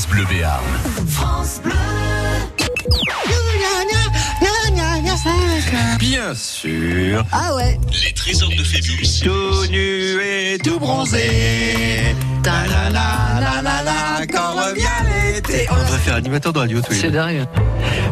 France Bleu Béarn. France Bleu. Bien sûr. Ah ouais. Les trésors de Phébus. Tout nu et tout bronzé. Ta la la la la la, quand revient l'été. On devrait faire animateur de radio tous C'est dingue.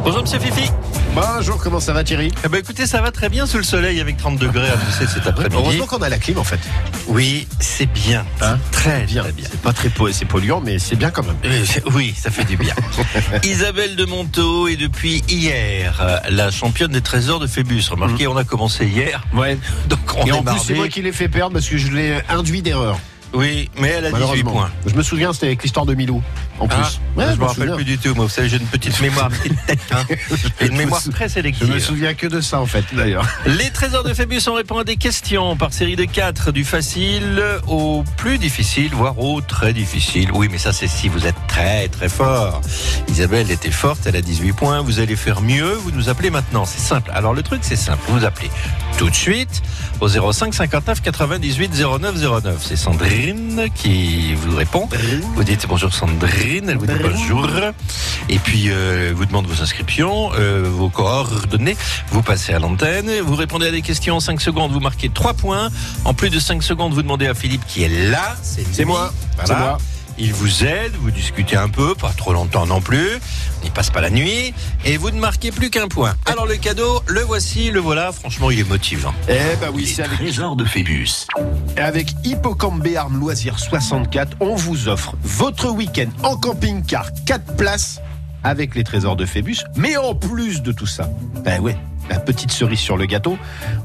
Bonjour Monsieur Fifi. Bonjour, comment ça va Thierry? Eh ben écoutez, ça va très bien sous le soleil avec 30 degrés à pousser cet après-midi. Heureusement qu'on a la clim en fait. Oui, c'est bien. Hein? Très Bien, très bien. C'est pas très c'est polluant, mais c'est bien quand même. Euh, Oui, ça fait du bien. Isabelle de Monteau est depuis hier euh, la championne des trésors de Phébus. Remarquez, on a commencé hier, Ouais. donc on Et est en plus, c'est moi qui l'ai fait perdre parce que je l'ai induit d'erreur. Oui, mais elle a 18 Malheureusement. points. Je me souviens, c'était avec l'histoire de Milou. En plus. Ah, Ouais, je me m'en rappelle souviens. plus du tout. Moi, vous savez, j'ai une petite mémoire, petite tête, hein. Et une Je me mémoire sou- très Je sélective. me souviens que de ça en fait, d'ailleurs. Les trésors de Phébus, on répond à des questions par série de 4, du facile au plus difficile, voire au très difficile. Oui, mais ça, c'est si vous êtes très très fort. Isabelle était forte, elle a 18 points. Vous allez faire mieux, vous nous appelez maintenant. C'est simple. Alors, le truc, c'est simple. Vous appelez tout de suite au 05 59 98 09 09. C'est Sandrine qui vous répond. Vous dites bonjour Sandrine, elle vous dit bonjour. Et puis, euh, vous demande vos inscriptions, euh, vos coordonnées. Vous passez à l'antenne, vous répondez à des questions en 5 secondes, vous marquez 3 points. En plus de 5 secondes, vous demandez à Philippe qui est là. C'est moi. Voilà. C'est moi. Il vous aide, vous discutez un peu, pas trop longtemps non plus. On n'y passe pas la nuit. Et vous ne marquez plus qu'un point. Alors le cadeau, le voici, le voilà. Franchement, il est motivant. Eh ben oui, c'est avec, trésors de Phébus. avec Hippocampe Béarn Loisirs 64, on vous offre votre week-end en camping-car 4 places avec les trésors de Phébus. Mais en plus de tout ça, ben ouais, la petite cerise sur le gâteau,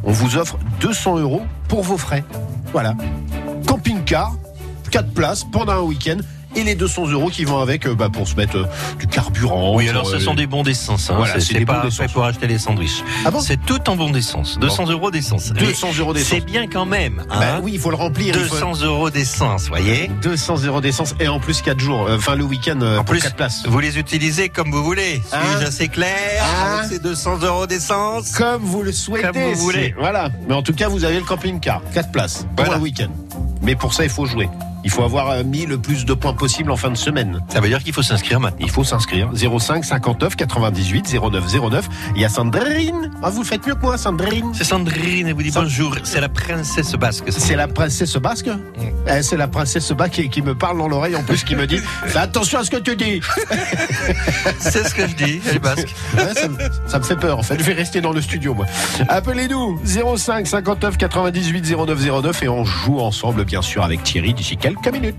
on vous offre 200 euros pour vos frais. Voilà. Camping-car, 4 places pendant un week-end. Et les 200 euros qui vont avec euh, bah, pour se mettre euh, du carburant. Oui, alors ce euh, sont des bons d'essence. Hein. Voilà, C'est- bons pas fait pour acheter les sandwichs. Ah bon c'est tout en bon d'essence. 200 euros d'essence. 200 euros d'essence. C'est bien quand même. Hein Bah oui, il faut le remplir. il faut- 200 euros d'essence, voyez 200 euros d'essence et en plus 4 jours, euh, enfin le week-end euh, En plus, 4 places. vous les utilisez comme vous voulez. Suis-je Hein assez clair Hein avec ces 200 euros d'essence Comme vous le souhaitez. Comme vous voulez. Voilà. Mais en tout cas, vous avez le camping-car, 4 places pour Voilà. un week-end. Mais pour ça, il faut jouer. Il faut avoir euh, mis le plus de points possible en fin de semaine. Ça veut dire qu'il faut s'inscrire maintenant. Il faut s'inscrire. 05 59 98 09 09. Il y a Sandrine. Ah, vous le faites mieux que moi, Sandrine. C'est Sandrine, elle vous dit bonjour. C'est la princesse basque. C'est la princesse basque Eh, C'est la princesse basque qui, qui me parle dans l'oreille en plus, qui me dit Fais attention à ce que tu dis C'est ce que je dis, elle est basque. Ouais, ça, me, ça me fait peur en fait. Je vais rester dans le studio moi. Appelez-nous 05 59 98 09 09 et on joue ensemble bien sûr avec Thierry d'ici quelques minutes.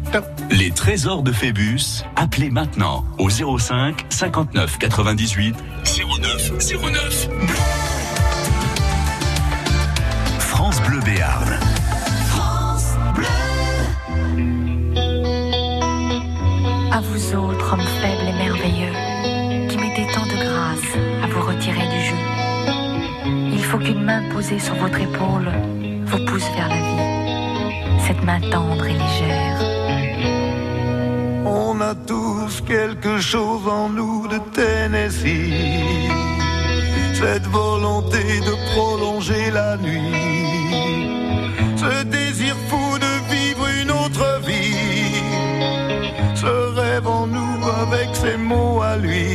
Les trésors de Phébus. Appelez maintenant au 05 59 98 09 09. France Bleu Béarn. France Bleu. À vous autres, hommes faibles et merveilleux, qui mettez tant de grâce à vous retirer du jeu. Il faut qu'une main posée sur votre épaule vous pousse vers la vie. Cette main tendre et légère. On a tous quelque chose en nous de Tennessee. Cette volonté de prolonger la nuit. Ce désir fou de vivre une autre vie. Ce rêve en nous avec ses mots à lui.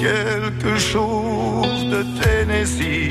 Quelque chose de Tennessee.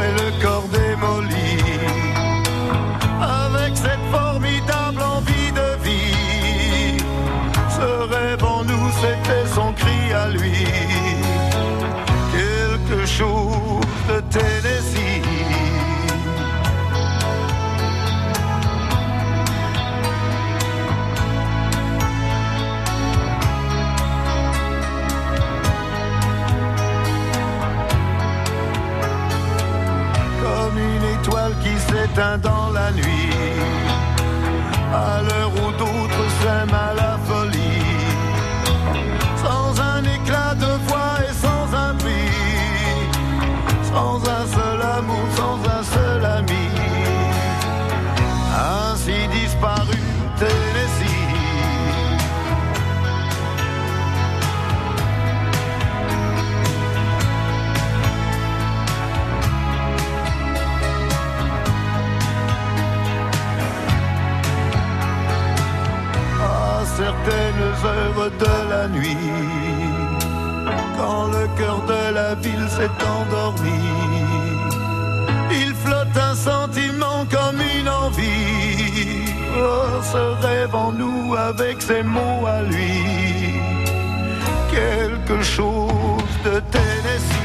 Et le corps démoli. Avec cette formidable envie de vie, ce rêve en nous, c'était son cri à lui. Dans cœur de la ville s'est endormi, il flotte un sentiment comme une envie. Oh, ce rêve en nous avec ses mots à lui, quelque chose de Tennessee.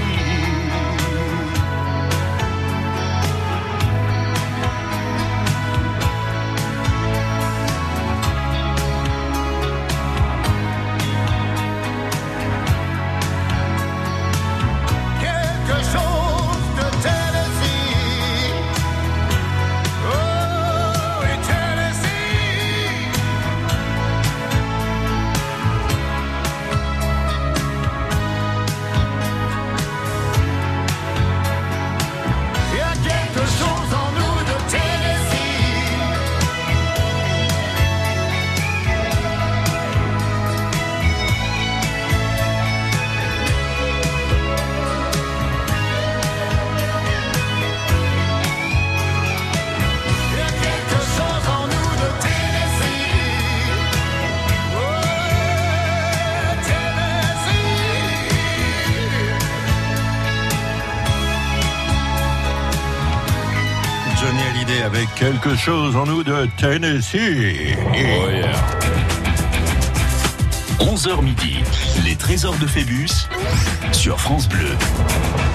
Avec quelque chose en nous de Tennessee. 11h midi, les trésors de Phébus sur France Bleu.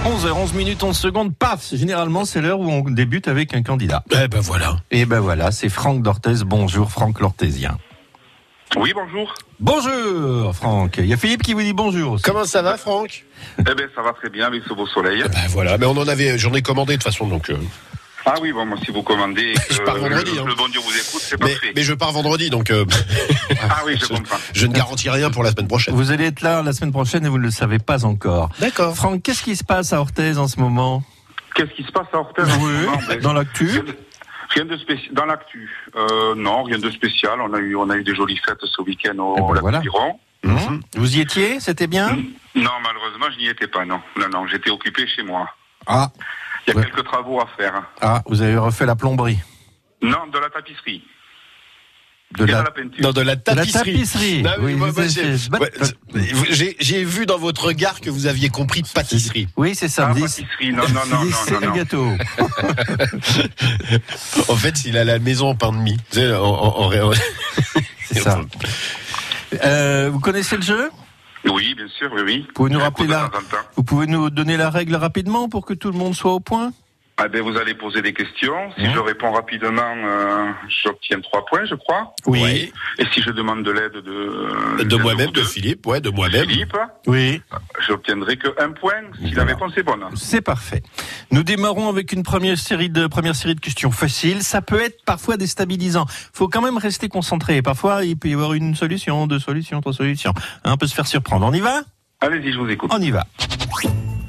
11h11 minutes 11 secondes, paf Généralement, c'est l'heure où on débute avec un candidat. Eh ben voilà. Et ben voilà, c'est Franck Dortez. Bonjour Franck l'Ortésien. Oui, bonjour. Bonjour Franck. Il y a Philippe qui vous dit bonjour. aussi. Comment ça va, Franck? Eh bien, ça va très bien avec ce beau soleil. Ben voilà, mais on en avait, j'en ai commandé de toute façon, donc. euh, Ah oui, bon, moi, si vous commandez que Je pars vendredi, le, hein. le bon Dieu vous écoute, c'est mais, parfait. mais je pars vendredi, donc euh, Ah oui, je comprends. je ne garantis rien pour la semaine prochaine. Vous allez être là la semaine prochaine et vous ne le savez pas encore. D'accord. Franck, qu'est-ce qui se passe à Orthez en ce moment? Qu'est-ce qui se passe à Orthez en ce moment? Ben, Dans l'actu rien de- spécial. Dans l'actu, euh, non, rien de spécial. On a eu, on a eu des jolies fêtes ce week-end au Eh ben lac voilà. Piron. Hein Vous y étiez? C'était bien? Non, malheureusement, je n'y étais pas. Non, non, non, j'étais occupé chez moi. Ah, Il y a Ouais. quelques travaux à faire. ah, vous avez refait la plomberie. Non, de la tapisserie. De la, la peinture. Non, de la tapisserie. Oui, j'ai- vu dans votre regard que vous aviez compris pâtisserie. Oui, c'est ça. Ah, pâtisserie. Non, non, non, c'est non, le non. gâteau. En fait, il a la maison en pain de mie. C'est ça. Euh, vous connaissez le jeu? Oui, bien sûr, oui, oui. Pouvez nous rappeler la-. Vous pouvez nous donner la règle rapidement pour que tout le monde soit au point Ah ben, vous allez poser des questions. Si Hein je réponds rapidement, euh, j'obtiens trois points, je crois. Oui. Et si je demande de l'aide de... De moi-même, de Philippe, ouais, de moi-même. Philippe, Oui. J'obtiendrai que un point si la Voilà. réponse est bonne. C'est parfait. Nous démarrons avec une première série de première série de questions faciles. Ça peut être parfois déstabilisant. Faut quand même rester concentré. Parfois, il peut y avoir une solution, deux solutions, trois solutions. On peut se faire surprendre. On y va? Allez-y, je vous écoute. On y va.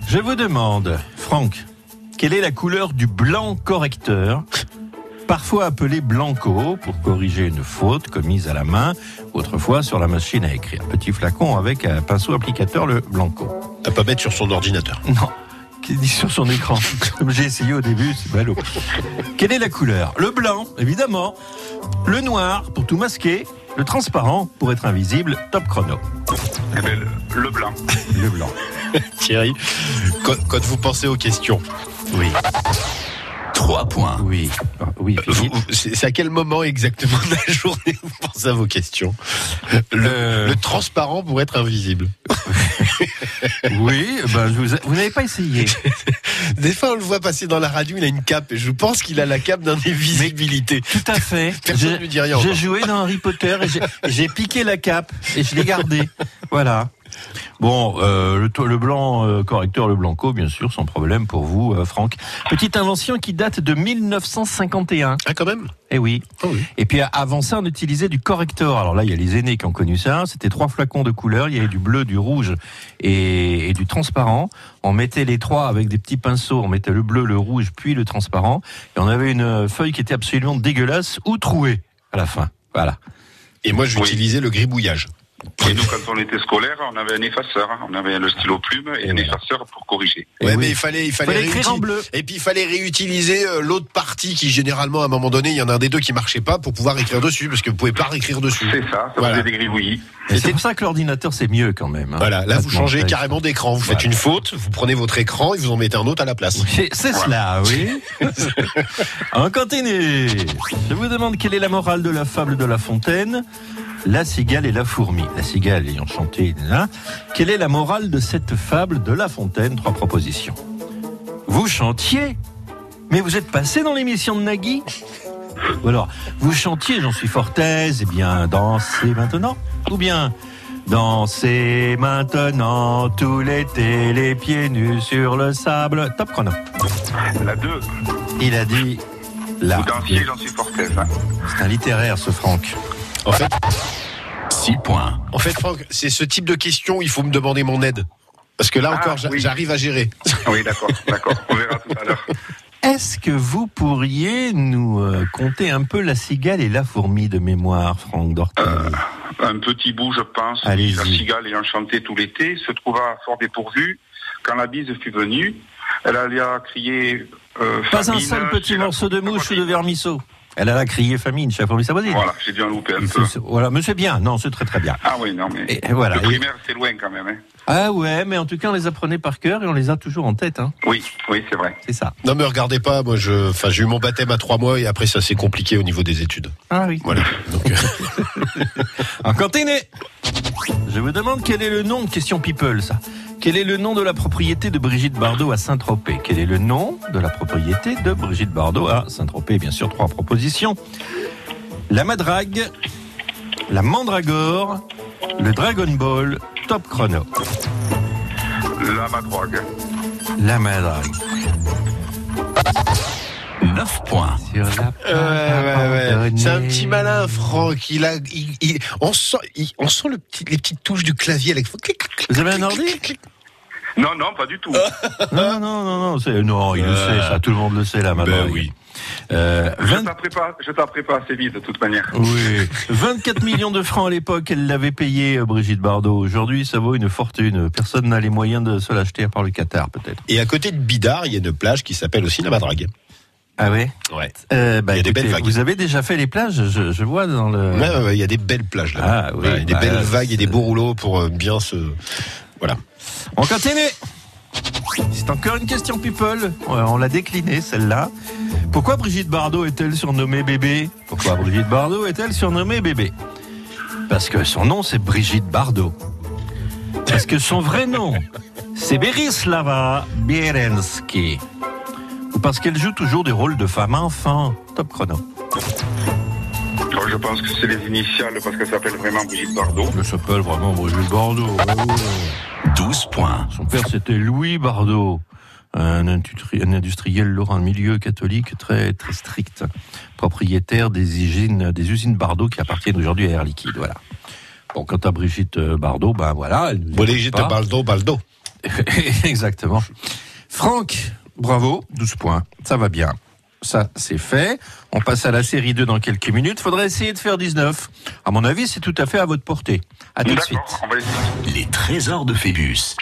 Je vous demande, Franck, quelle est la couleur du blanc correcteur? Parfois appelé blanco pour corriger une faute commise à la main, autrefois sur la machine à écrire. Petit flacon avec un pinceau applicateur, le blanco. À pas mettre sur son ordinateur. Non, sur son écran. Comme j'ai essayé au début, c'est ballot. Quelle est la couleur? Le blanc, évidemment. Le noir, pour tout masquer. Le transparent, pour être invisible. Top chrono. Eh ben, le, le blanc. Le blanc. Thierry, quand, quand vous pensez aux questions, Oui. 3 points. Oui. Ah, Oui, c'est à quel moment exactement de la journée vous pensez à vos questions le, Euh. le transparent pour être invisible. Oui, ben, vous, vous n'avez pas essayé. Des fois, on le voit passer dans la radio, il a une cape, et je pense qu'il a la cape d'invisibilité. Tout à fait. Personne J'ai- ne lui dit rien J'ai joué dans Harry Potter et j'ai- et j'ai piqué la cape et je l'ai gardée. Voilà. Bon, euh, le, blanc euh, correcteur, le blanco, bien sûr, sans problème pour vous, euh, Franck. Petite invention qui date de 1951. Ah, quand même? Eh oui. Ah oui. Et puis avant ça, on utilisait du corrector. Alors là, il y a les aînés qui ont connu ça. C'était trois flacons de couleurs. Il y avait du bleu, du rouge et, et du transparent. On mettait les trois avec des petits pinceaux. On mettait le bleu, le rouge, puis le transparent. Et on avait une feuille qui était absolument dégueulasse ou trouée à la fin. Voilà. Et moi, Oui. j'utilisais le gribouillage. Et nous, quand on était scolaire, on avait un effaceur. hein. On avait le stylo plume et un effaceur pour corriger. Ouais, oui. mais il fallait, il fallait, Fallait écrire en bleu. Et puis il fallait réutiliser euh, l'autre partie qui généralement à un moment donné, il y en a un des deux qui marchait pas pour pouvoir écrire dessus parce que vous pouvez pas réécrire dessus. C'est ça, ça Voilà. faisait des gribouillis. Et c'est pour ça que l'ordinateur, c'est mieux quand même. hein. Voilà, là vous changez carrément d'écran, vous faites une faute, vous prenez votre écran et vous en mettez un autre à la place. C'est c'est cela, oui. On continue. Je vous demande quelle est la morale de la fable de La Fontaine, la cigale et la fourmi. La cigale ayant chanté, quelle est la morale de cette fable de La Fontaine? Trois propositions. Vous chantiez, mais vous êtes passé dans l'émission de Nagui Ou alors, vous chantiez, j'en suis fort aise, eh bien, dansez maintenant Ou bien, dansez maintenant tout l'été, les pieds nus sur le sable. Top chrono. La 2, Il a dit là. vous dansiez, j'en suis fort aise, hein. C'est un littéraire, ce Franck. En fait, 6 points. en fait Franck, c'est ce type de question où il faut me demander mon aide. Parce que là Ah, encore, oui. j'arrive à gérer. Oui, d'accord, d'accord. On verra tout à l'heure. Est-ce que vous pourriez nous euh, conter un peu la cigale et la fourmi de mémoire, Franck Dortel? Un petit bout, je pense. La cigale ayant chanté tout l'été se trouva fort dépourvue. Quand la bise fut venue, elle alla crier euh, Pas un seul petit morceau de mouche ou de vermisseau? Elle a crié famine chez la fourmi sa voisine. Voilà, j'ai dû en louper un peu. Voilà, mais c'est bien. Non, c'est très très bien. Ah oui, non, mais Et, voilà. le Et- primaire, c'est loin quand même. Hein. ah ouais, mais en tout cas, on les apprenait par cœur et on les a toujours en tête. Hein. Oui, oui, c'est vrai. C'est ça. Non mais regardez pas, moi je, enfin j'ai eu mon baptême à trois mois et après ça s'est compliqué au niveau des études. Ah oui. Voilà. Donc, euh, On continue. Je vous demande quel est le nom, question people ça. Quel est le nom de la propriété de Brigitte Bardot à Saint-Tropez? Quel est le nom de la propriété de Brigitte Bardot à Saint-Tropez? Bien sûr, trois propositions. La Madrague, la Mandragore, le Dragon Ball, top chrono. La madrogue. La Madrague. 9 points. Sur la Ouais, ouais, ouais. pardonnée. C'est un petit malin, Franck. Il a, il, il- on sent, il- on sent le petit, les petites touches du clavier. Avec... Vous avez un ordi Non, non, pas du tout. Non, non, non, non, c'est- non, il le sait, ça, tout le monde le sait, la Madrague. Ben oui. Euh, Je 20 taperai pas, je taperai pas assez vite de toute manière. Oui, 24 millions de francs à l'époque, elle l'avait payé, euh, Brigitte Bardot. Aujourd'hui, ça vaut une fortune. Personne n'a les moyens de se l'acheter à part le Qatar, peut-être. Et à côté de Bidart, il y a une plage qui s'appelle aussi la Madrague. Ah ouais Ouais. euh, bah, Il y a des écoutez, belles vagues. Vous avez déjà fait les plages, je, je vois dans le... Ouais, ouais, ouais, il y a des belles plages là. Ah oui, des bah, belles vagues et des beaux rouleaux pour euh, bien se. Voilà. On continue C'est encore une question people. On l'a déclinée, celle-là. Pourquoi Brigitte Bardot est-elle surnommée bébé? Pourquoi Brigitte Bardot est-elle surnommée bébé? Parce que son nom, c'est Brigitte Bardot. Parce que son vrai nom, c'est Berislava Bierensky. Parce qu'elle joue toujours des rôles de femme enfant. Top chrono. Moi, je pense que c'est les initiales parce qu'elle s'appelle vraiment Brigitte Bardot. Elle s'appelle vraiment Brigitte Bardot. Oh. 12 points. Son père, c'était Louis Bardot, un, industri- un industriel lorrain milieu catholique très très strict, propriétaire des usines, des usines Bardot qui appartiennent aujourd'hui à Air Liquide. Voilà. Bon, quant à Brigitte Bardot, ben voilà. Elle nous Brigitte. Baldo, Baldo. Exactement. Franck, bravo, 12 points. Ça va bien. Ça, c'est fait. On passe à la série 2 dans quelques minutes. Faudrait essayer de faire 19. À mon avis, c'est tout à fait à votre portée. À tout de suite. Les trésors de Phébus.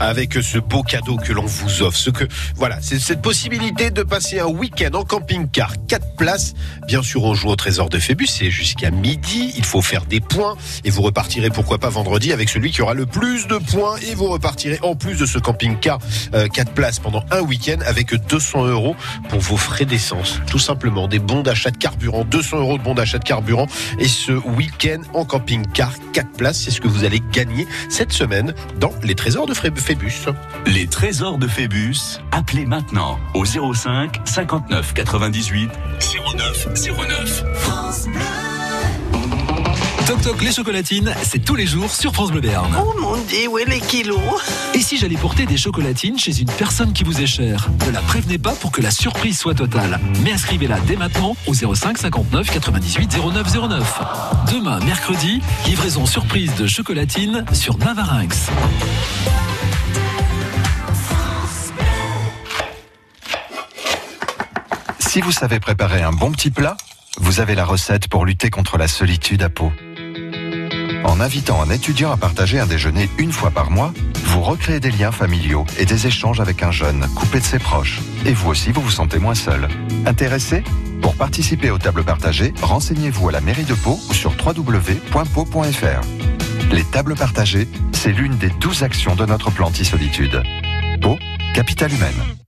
Avec ce beau cadeau que l'on vous offre. Ce que voilà, c'est cette possibilité de passer un week-end en camping-car, quatre places. Bien sûr, on joue au trésor de Phébus, c'est jusqu'à midi. Il faut faire des points et vous repartirez pourquoi pas vendredi avec celui qui aura le plus de points et vous repartirez en plus de ce camping-car euh, quatre places pendant un week-end avec 200 euros pour vos frais d'essence. Tout simplement des bons d'achat de carburant, 200 euros de bons d'achat de carburant et ce week-end en camping-car quatre places, c'est ce que vous allez gagner cette semaine dans les trésors de Fré- Phébus. Les trésors de Phébus, appelez maintenant au 05 59 98 09 09. France Bleu. Toc Toc les chocolatines, c'est tous les jours sur France Bleu Béarn. Oh mon dieu, où est les kilos? Et si j'allais porter des chocolatines chez une personne qui vous est chère? Ne la prévenez pas pour que la surprise soit totale. Mais inscrivez-la dès maintenant au 05 59 98 09 09. Demain, mercredi, livraison surprise de chocolatines sur Navarinx. Si vous savez préparer un bon petit plat, vous avez la recette pour lutter contre la solitude à Pau. En invitant un étudiant à partager un déjeuner une fois par mois, vous recréez des liens familiaux et des échanges avec un jeune coupé de ses proches. Et vous aussi, vous vous sentez moins seul. Intéressé? Pour participer aux tables partagées, renseignez-vous à la mairie de Pau ou sur www.pau.fr. Les tables partagées, c'est l'une des douze actions de notre plan anti-solitude. Pau, capitale humaine.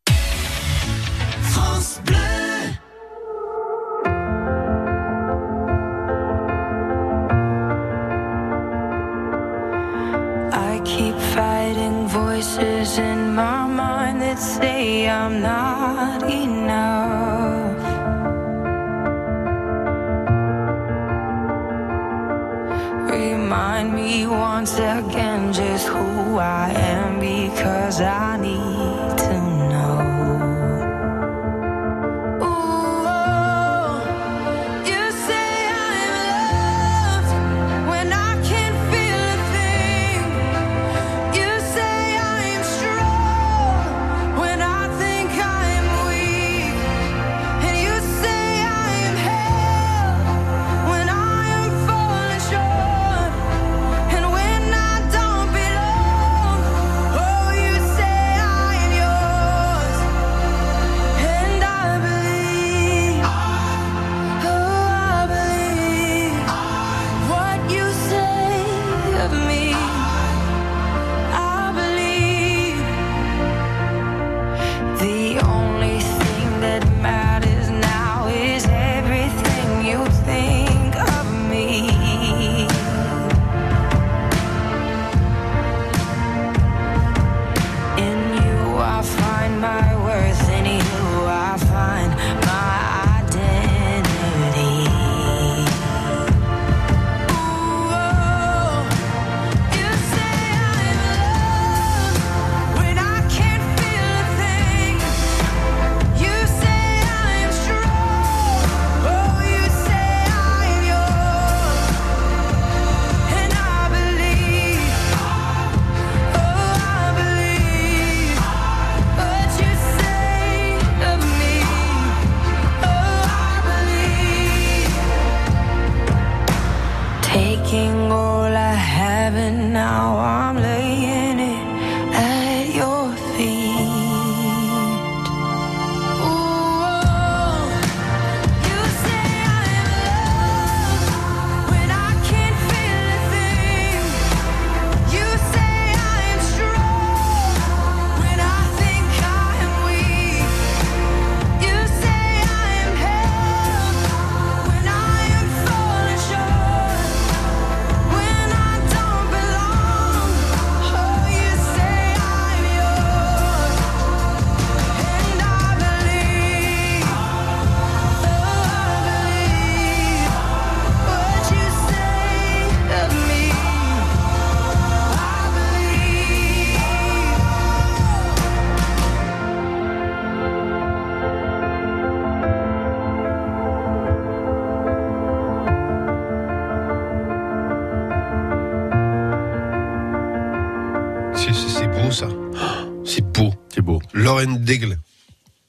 Lauren Daigle.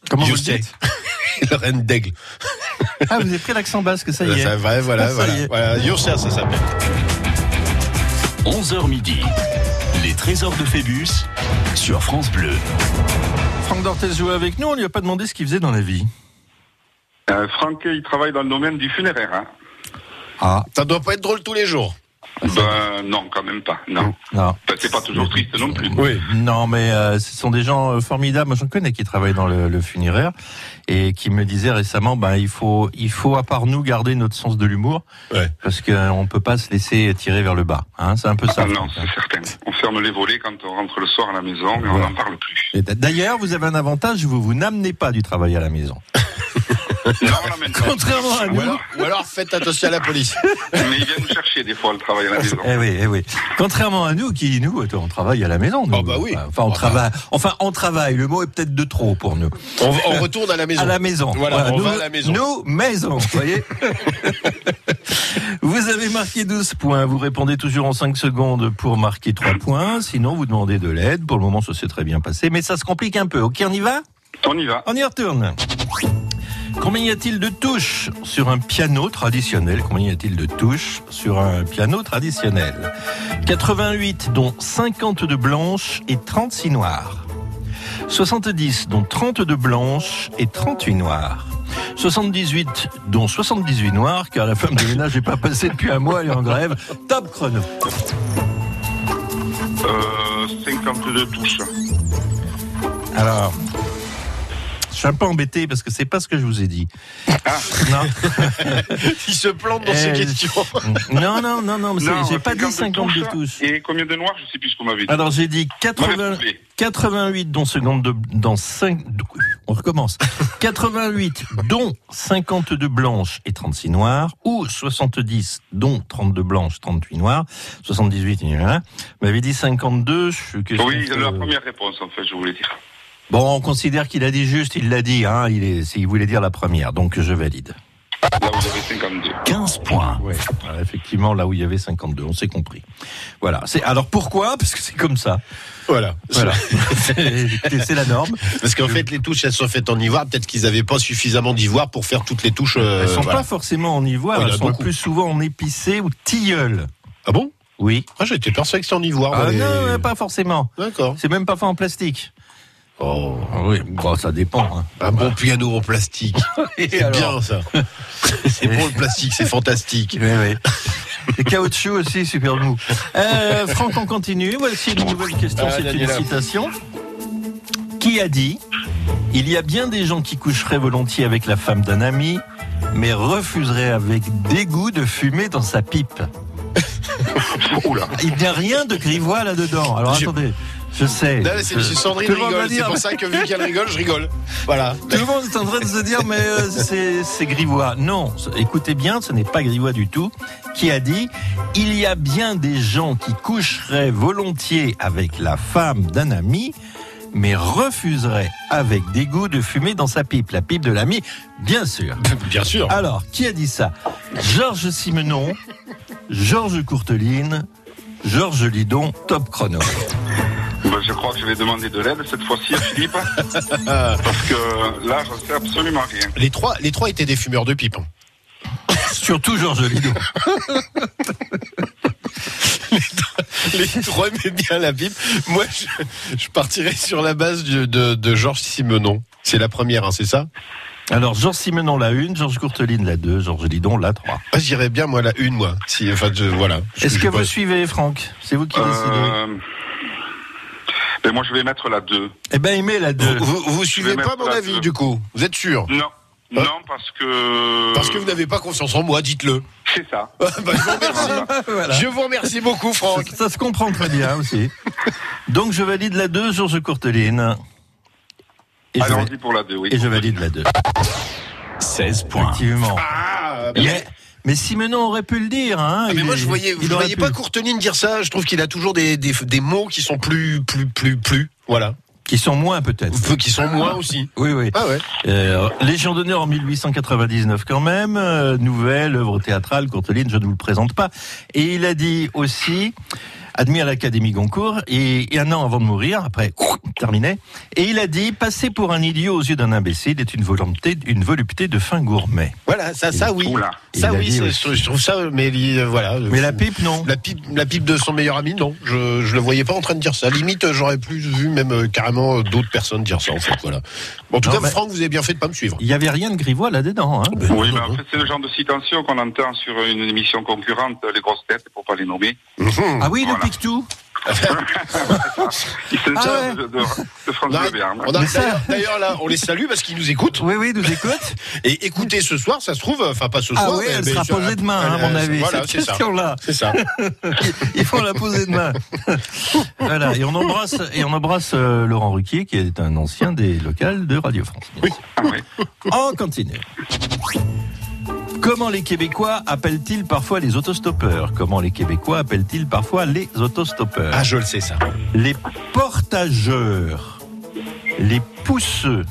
Comment vous say. dites Lauren Daigle. Ah, vous avez pris l'accent basque, ça y est. Ça va, voilà, Ça y voilà. est. voilà. Ça s'appelle. 11h midi. Les trésors de Phébus sur France Bleu. Franck Dortez joue avec nous, on lui a pas demandé ce qu'il faisait dans la vie. Euh, Franck, il travaille dans le domaine du funéraire. Hein. Ah, Ça doit pas être drôle tous les jours. Ben, non, quand même pas. Non. non. Ben, c'est pas toujours triste non plus. Oui. Non, mais euh, ce sont des gens euh, formidables. Moi, j'en connais qui travaillent dans le, le funéraire et qui me disaient récemment, ben il faut, il faut à part nous garder notre sens de l'humour, Ouais. parce qu'on ne peut pas se laisser tirer vers le bas. Hein, c'est un peu ça. Ah, non, c'est certain. On ferme les volets quand on rentre le soir à la maison et on Voilà. n'en parle plus. D'ailleurs, vous avez un avantage, vous vous n'amenez pas du travail à la maison. On. Contrairement à Ou nous. alors, ou alors faites attention à la police. Mais il vient nous chercher des fois, le travail à la maison. Eh oui, eh oui. Contrairement à nous, qui nous, attends, on travaille à la maison. nous. Oh, bah oui. Enfin, on Oh, bah. travaille. Enfin, on travaille. Le mot est peut-être de trop pour nous. On, on retourne à la maison. À la maison. Voilà, on nous, va à la maison. Nous, maison. Vous voyez Vous avez marqué 12 points. Vous répondez toujours en 5 secondes pour marquer 3 points. Sinon, vous demandez de l'aide. Pour le moment, ça s'est très bien passé. Mais ça se complique un peu. Ok, on y va? On y va. On y retourne. Combien y a-t-il de touches sur un piano traditionnel? Combien y a-t-il de touches sur un piano traditionnel? 88 dont 52 blanches et 36 noires. 70 dont 32 blanches et 38 noires. 78 dont 78 noires car la femme de ménage n'est pas passée depuis un mois, elle est en grève. Top chrono. Euh, 52 touches. Alors, je suis un peu embêté parce que c'est pas ce que je vous ai dit. Ah. Non. Il se plante dans ses Eh, questions. Non, non, non, non, mais Non, j'ai pas dit 52 52 touches. Et combien de noirs Je sais plus ce qu'on m'avait dit. Alors j'ai dit 80, Mauvais soufflé. 88 dont 52 dans 5 on recommence. 88 dont 52 blanches et 36 noires ou 70 dont 32 blanches, 38 noires, 78 et voilà. Vous m'avez dit 52, je qu'est-ce Oui, la première réponse, en fait, je voulais dire. Bon, on considère qu'il a dit juste, il l'a dit hein, il est il voulait dire la première, donc je valide. Là, vous avez 52. 15 points. Ouais, effectivement, là où il y avait 52, on s'est compris. Voilà. C'est alors pourquoi? Parce que c'est comme ça. Voilà. Voilà. c'est c'est la norme. Parce qu'en fait, les touches, elles sont faites en ivoire. Peut-être qu'ils n'avaient pas suffisamment d'ivoire pour faire toutes les touches. euh, Elles sont voilà. pas forcément en ivoire, Oh, il y elles sont plus souvent en épicé ou tilleul. Ah bon? Oui. Ah, j'étais persuadé que c'était en ivoire. Ah non, pas forcément. D'accord. C'est même pas fait en plastique. Oh. oui, bon, ça dépend. hein. Un bon piano en plastique. C'est bien ça. C'est bon le plastique, c'est fantastique. Oui, oui. Et caoutchouc aussi, super mou. Euh, Franck, on continue. Voici une nouvelle question, Ah, c'est une citation. Qui a dit Il y a bien des gens qui coucheraient volontiers avec la femme d'un ami, mais refuseraient avec dégoût de fumer dans sa pipe. Oula. Il n'y a rien de grivois là-dedans. Alors attendez, je sais. Non, c'est Je- Sandrine tout le monde va rigole. C'est pour ça que vu qu'elle rigole, je rigole. Voilà. Tout le monde est en train de se dire, mais euh, c'est c'est grivois. Non, écoutez bien, ce n'est pas grivois du tout. Qui a dit, il y a bien des gens qui coucheraient volontiers avec la femme d'un ami, mais refuseraient avec dégoût de fumer dans sa pipe. La pipe de l'ami, bien sûr. Bien sûr. Alors, qui a dit ça? Georges Simenon, Georges Courteline, Georges Lidon, top chrono. Ben, je crois que je vais demander de l'aide cette fois-ci à Philippe. parce que là, je sais absolument rien. Les trois, les trois étaient des fumeurs de pipe. hein. Surtout Georges Lidon. Les trois aimaient bien la pipe. Moi, je, je partirais sur la base de, de, de Georges Simenon. C'est la première, hein, c'est ça? Alors, Georges Simenon la 1, Georges Courteline la 2, Georges Lidon la 3. ah, J'irais bien, moi, la une, moi. Si, enfin, je, voilà. Est-ce que vous suivez, Franck? C'est vous qui décidez. Ben, moi, je vais mettre la 2. Eh ben, aimez la 2. vous, vous, vous suivez pas mon avis, deux. du coup? Vous êtes sûr? Non. Non, parce que. Parce que vous n'avez pas confiance en moi, dites-le. C'est ça. Bah, je vous remercie. Voilà. Je vous remercie beaucoup, Franck. Ça, ça se comprend très bien aussi. Donc, je valide la 2, Georges Courteline. Et je, va- Allons-y pour la 2, oui. et je valide la 2. 16 points. Effectivement. Ah, Mais, mais Simenon aurait pu le dire. Hein. Ah, mais moi est- je voyais, je voyais pas Courteline dire ça. Je trouve qu'il a toujours des, des, des mots qui sont plus plus plus plus voilà, Qui sont moins, peut-être. Qui sont moins aussi. Oui, oui. Ah ouais. Euh, Légion d'honneur en 1899 quand même, euh, nouvelle œuvre théâtrale, Courteline, je ne vous le présente pas. Et il a dit aussi, admis à l'Académie Goncourt, et, et un an avant de mourir, après, terminé, et il a dit, passer pour un idiot aux yeux d'un imbécile est une volonté, une volupté de fin gourmet. Voilà, ça ça oui. Oula. Ça oui, je trouve ça mais euh, voilà. Mais la pipe, non. La pipe, la pipe de son meilleur ami, non. Je, je le voyais pas en train de dire ça. Limite, j'aurais plus vu même euh, carrément euh, d'autres personnes dire ça, en fait. Voilà. Bon, en tout Non, cas, Franck, vous avez bien fait de pas me suivre. Il y avait rien de grivois là-dedans. Hein. Ben, Oui, mais non, en fait, c'est le genre de citation qu'on entend sur une émission concurrente, les grosses têtes, pour pas les nommer. Mhm. Ah oui, Voilà. Le Pictou Ils sont Ah fiers ouais. de, de, de France Non, Bleu Béarn. on a- Mais ça- D'ailleurs, là, on les salue parce qu'ils nous écoutent. Oui, oui, nous écoute. Et écoutez ce soir, ça se trouve, enfin pas ce Ah soir. oui, elle mais sera sur- posée demain, hein, à euh, mon avis, Voilà, cette c'est ça. question-là. C'est ça. Il faut la poser demain. voilà, et on embrasse, et on embrasse euh, Laurent Ruquier, qui est un ancien des locales de Radio France. Ah oui. On continue. Comment les Québécois appellent-ils parfois les autostoppeurs? Comment les Québécois appellent-ils parfois les autostoppeurs? Ah, je le sais ça. Les portageurs, les pousseux,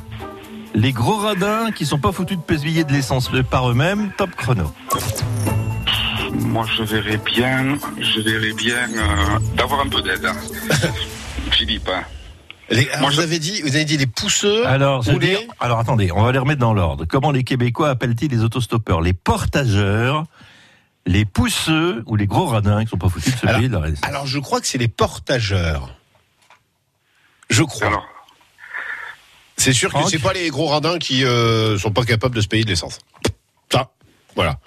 les gros radins qui sont pas foutus de pésiller de l'essence par eux-mêmes, top chrono. Moi, je verrais bien, je verrais bien euh, d'avoir un peu d'aide. hein. Philippe. hein. Les- Moi, vous je- avez dit, vous avez dit les pousseux. Alors, ou les- dire- alors attendez, on va les remettre dans l'ordre. Comment les Québécois appellent-ils les autostoppeurs? Les portageurs, les pousseux ou les gros radins qui sont pas foutus de se Alors- payer de leur essence. Alors, je crois que c'est les portageurs. Je crois. Alors, C'est sûr que Franck c'est pas les gros radins qui euh, sont pas capables de se payer de l'essence. Ça, voilà.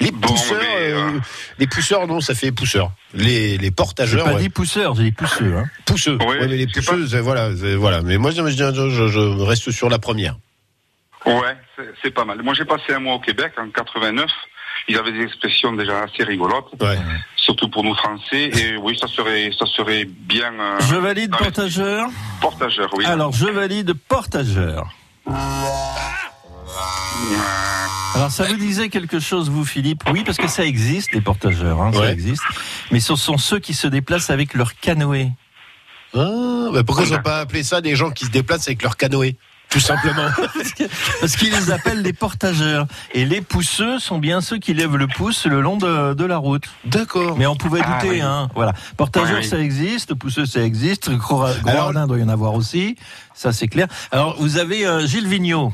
Les Bon, pousseurs, mais, euh, euh, les pousseurs, non, ça fait pousseurs. Les, les J'ai portageurs, pas ouais. dit pousseurs, j'ai dit pousseux. Hein. pousseux. Ouais, Ouais, mais les c'est- voilà, voilà. Mais moi, je, je, je- je reste sur la première. ouais, c'est- pas mal. Moi, j'ai passé un mois au Québec en 89. Ils avaient des expressions déjà assez rigolotes, Ouais. surtout pour nous Français. Et oui, ça serait, ça serait bien. euh, Je valide les portageur. portageurs, oui. Alors, je valide portageur. Alors, ça vous disait quelque chose, vous, Philippe? Oui, parce que ça existe, les portageurs, hein, ça existe. Mais ce sont ceux qui se déplacent avec leur canoë. Ah, bah pourquoi ils n'ont pas appelé ça des gens qui se déplacent avec leur canoë Tout simplement? Parce qu'ils les appellent les portageurs. Et les pousseux sont bien ceux qui lèvent le pouce le long de, de la route. D'accord. Mais on pouvait Ah, douter, oui. hein. Voilà. Portageur, Oui, oui. ça existe. Pousseux, ça existe. Gros, gros Alors- doit y en avoir aussi. Ça, c'est clair. Alors, vous avez euh, Gilles Vigneault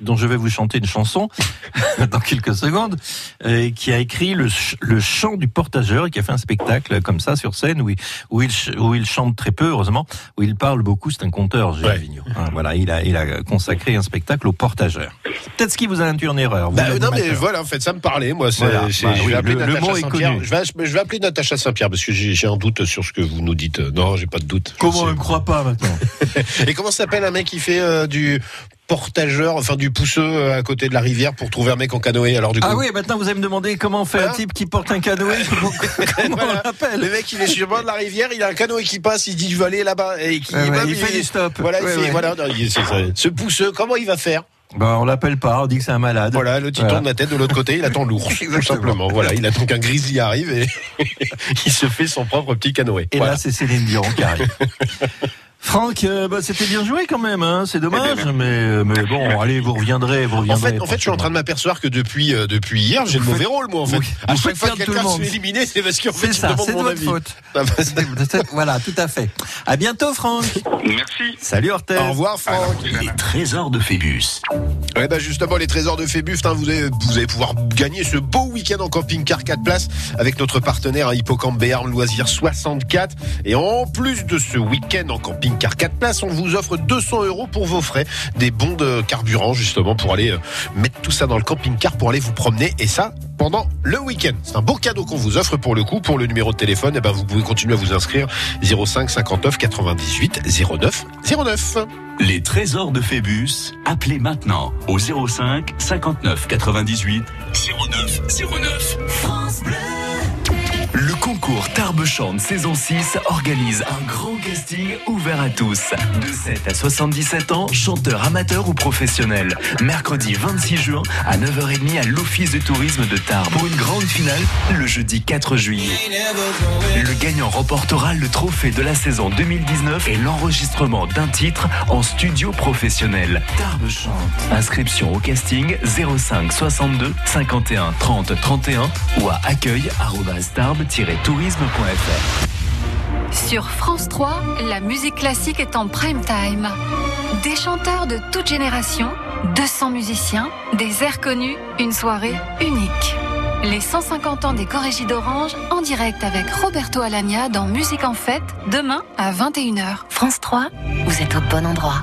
dont je vais vous chanter une chanson dans quelques secondes, euh, qui a écrit le, ch- le chant du portageur et qui a fait un spectacle comme ça sur scène où il, où il, ch- où il chante très peu, heureusement, où il parle beaucoup. C'est un conteur, Gilles Ouais. Vigneault. Hein, voilà, il a, il a consacré un spectacle au portageur. Peut-être ce qui vous a induit en erreur. vous, Bah, non mais voilà, en fait, ça me parlait. Moi, c'est- Voilà. Bah je vais appeler le- le Natacha mot est Saint-Pierre. connu. Je vais, je vais appeler Natacha Saint-Pierre parce que j'ai un doute sur ce que vous nous dites. Non, j'ai pas de doute. Comment on ne croit pas maintenant Et comment s'appelle un mec qui fait euh, du portageur, enfin du pousseux euh, à côté de la rivière pour trouver un mec en canoë Alors du coup. Ah oui, maintenant vous allez me demander comment on fait un Hein type qui porte un canoë. Comment Voilà. on l'appelle Le mec, il est sur le bord de la rivière, il a un canoë qui passe, il dit je veux aller là-bas et qui Ouais, ouais, hop, il fait du stop. Voilà, il fait, voilà, non, il- ça. ce pousseux, comment il va faire Ben, on l'appelle pas, on dit que c'est un malade. Voilà, l'autre il Voilà. tourne la tête de l'autre côté, il attend l'ours, tout simplement. Voilà, il attend qu'un grizzly arrive et il se fait son propre petit canoë. Et Voilà. là, c'est Céline Dion qui arrive. Franck, euh, bah, c'était bien joué quand même, hein. c'est dommage, mais, euh, mais bon, allez, vous reviendrez, vous En reviendrez. fait, en fait, je suis en train de m'apercevoir que depuis euh, depuis hier, j'ai le mauvais faites- rôle, moi. En fait, vous- à vous chaque fois que perdre tout le quelqu'un se monde. fait éliminer, c'est parce qu'en fait, ça, c'est de mon votre avis. faute. Ah, bah, voilà, tout à fait. À bientôt, Franck. Merci. Salut, Hortense. Au revoir, Franck. Les trésors de Phébus. Ouais, bah justement, les trésors de Phébus, hein, vous, allez, vous allez pouvoir gagner ce beau week-end en camping-car 4 places avec notre partenaire hein, Hippocampe Béarn Loisirs 64. Et en plus de ce week-end en camping-car 4 places, on vous offre 200 euros pour vos frais. Des bons de carburant, justement, pour aller euh, mettre tout ça dans le camping-car pour aller vous promener. Et ça, pendant le week-end. C'est un beau cadeau qu'on vous offre pour le coup. Pour le numéro de téléphone, eh ben, vous pouvez continuer à vous inscrire 05 59 98 09 09. Les trésors de Phébus. Appelez maintenant au 05 59 98 09 09. France Bleu. Le concours Tarbes chante saison 6 organise un grand casting ouvert à tous. De 7 à 77 ans, chanteurs amateurs ou professionnels. Mercredi 26 juin à 9h30 à l'Office de tourisme de Tarbes. Pour une grande finale, le jeudi 4 juillet. Le gagnant remportera le trophée de la saison 2019 et l'enregistrement d'un titre en studio professionnel. Tarbes chante. Inscription au casting 05 62 51 30 31 ou à Sur France 3, la musique classique est en prime time. Des chanteurs de toute génération, 200 musiciens, des airs connus, une soirée unique. Les 150 ans des Corégies d'Orange en direct avec Roberto Alagna dans Musique en Fête, demain à 21h. France 3, vous êtes au bon endroit.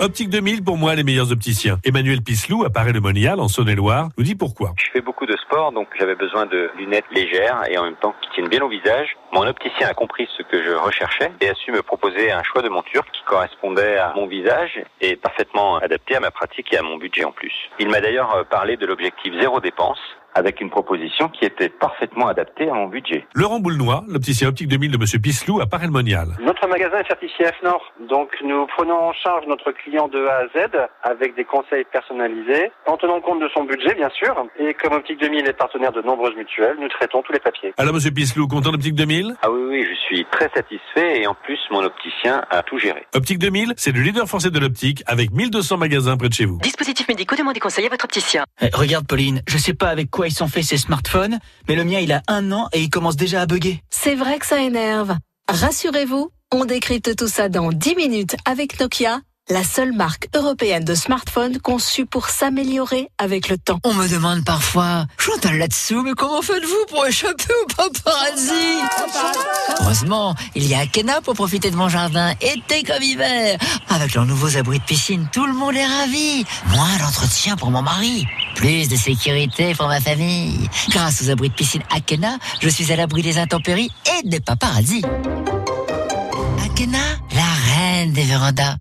Optique 2000, pour moi, les meilleurs opticiens. Emmanuel Pislou, à Paris-le-Monial, en Saône-et-Loire, nous dit pourquoi. Je fais beaucoup de sport, donc j'avais besoin de lunettes légères et en même temps qui tiennent bien au visage. Mon opticien a compris ce que je recherchais et a su me proposer un choix de monture qui correspondait à mon visage et parfaitement adapté à ma pratique et à mon budget en plus. Il m'a d'ailleurs euh, parlé de l'objectif zéro dépense avec une proposition qui était parfaitement adaptée à mon budget. Laurent Boulnois, l'opticien optique 2000 de Monsieur Pislou, à Paris-le-Monial. Notre magasin est certifié FNOR, donc nous prenons en charge notre client de A à Z avec des conseils personnalisés, en tenant compte de son budget bien sûr, et comme Optique 2000 est partenaire de nombreuses mutuelles, nous traitons tous les papiers. Alors, Monsieur Pislou, content d'Optique 2000 Ah oui, oui, je suis très satisfait et en plus mon opticien a tout géré. Optique 2000, c'est le leader français de l'optique avec 1200 magasins près de chez vous. Dispositifs médicaux, demandez conseil à votre opticien. Eh, regarde Pauline, je sais pas avec quoi ils sont faits ces smartphones, mais le mien il a un an et il commence déjà à bugger. C'est vrai que ça énerve. Rassurez-vous, on décrypte tout ça dans 10 minutes avec Nokia, la seule marque européenne de smartphones conçue pour s'améliorer avec le temps. On me demande parfois, Chantal là-dessous, mais comment faites-vous pour échapper au paparazzi? Heureusement, il y a Akena pour profiter de mon jardin, été comme hiver. Avec leurs nouveaux abris de piscine, tout le monde est ravi. Moins d'entretien pour mon mari, plus de sécurité pour ma famille. Grâce aux abris de piscine Akena, je suis à l'abri des intempéries et des paparazzis. Akena, la reine des vérandas.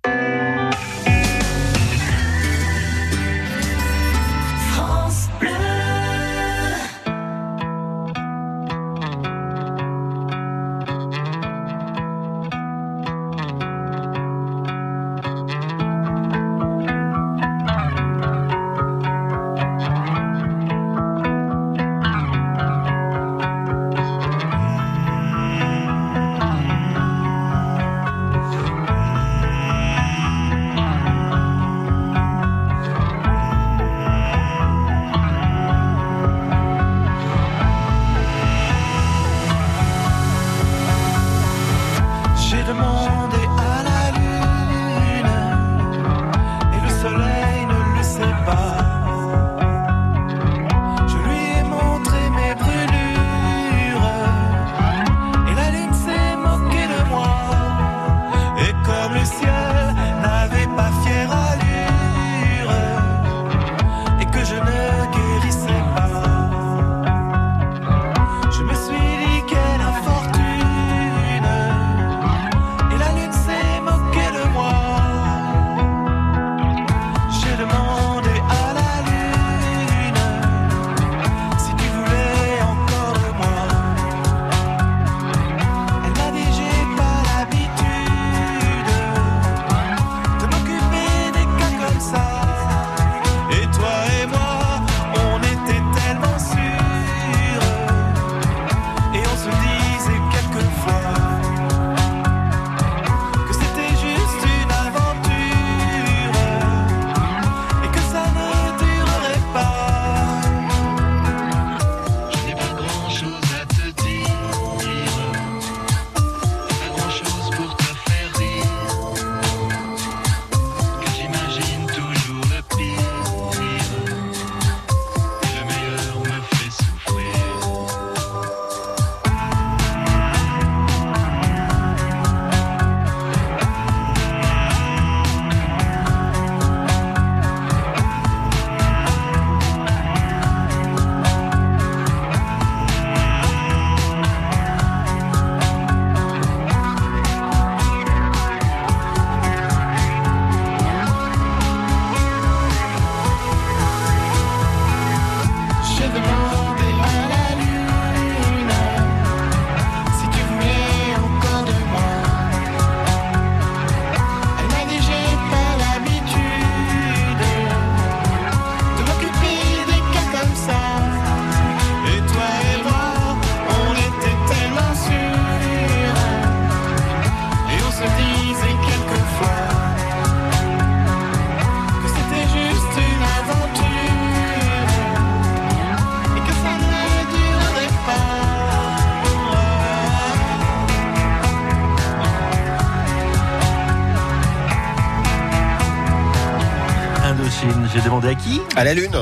À la Lune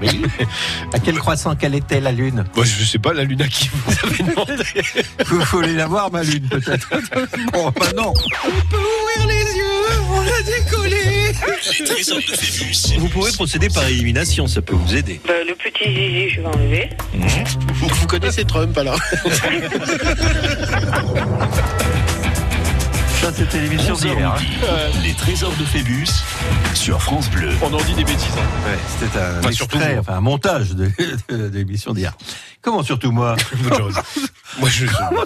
Oui. à quel croissant Quelle était la Lune? Moi, je sais pas, la Lune à qui vous avez demandé Vous voulez la voir, ma Lune, peut-être Bon, bah non. On peut ouvrir les yeux, a décollé Les trésors de Phébus. Vous pourrez procéder par élimination, ça peut vous aider. Bah, le petit zizi, je vais enlever. Vous connaissez Trump alors Ça, c'était l'émission 11h d'hier. hein. Les trésors de Phébus sur France Bleu. On en dit des bêtises. hein. Ouais, c'était un Enfin, extrait, moi. enfin un montage de, de, de l'émission d'hier. Comment surtout moi Moi, je, moi,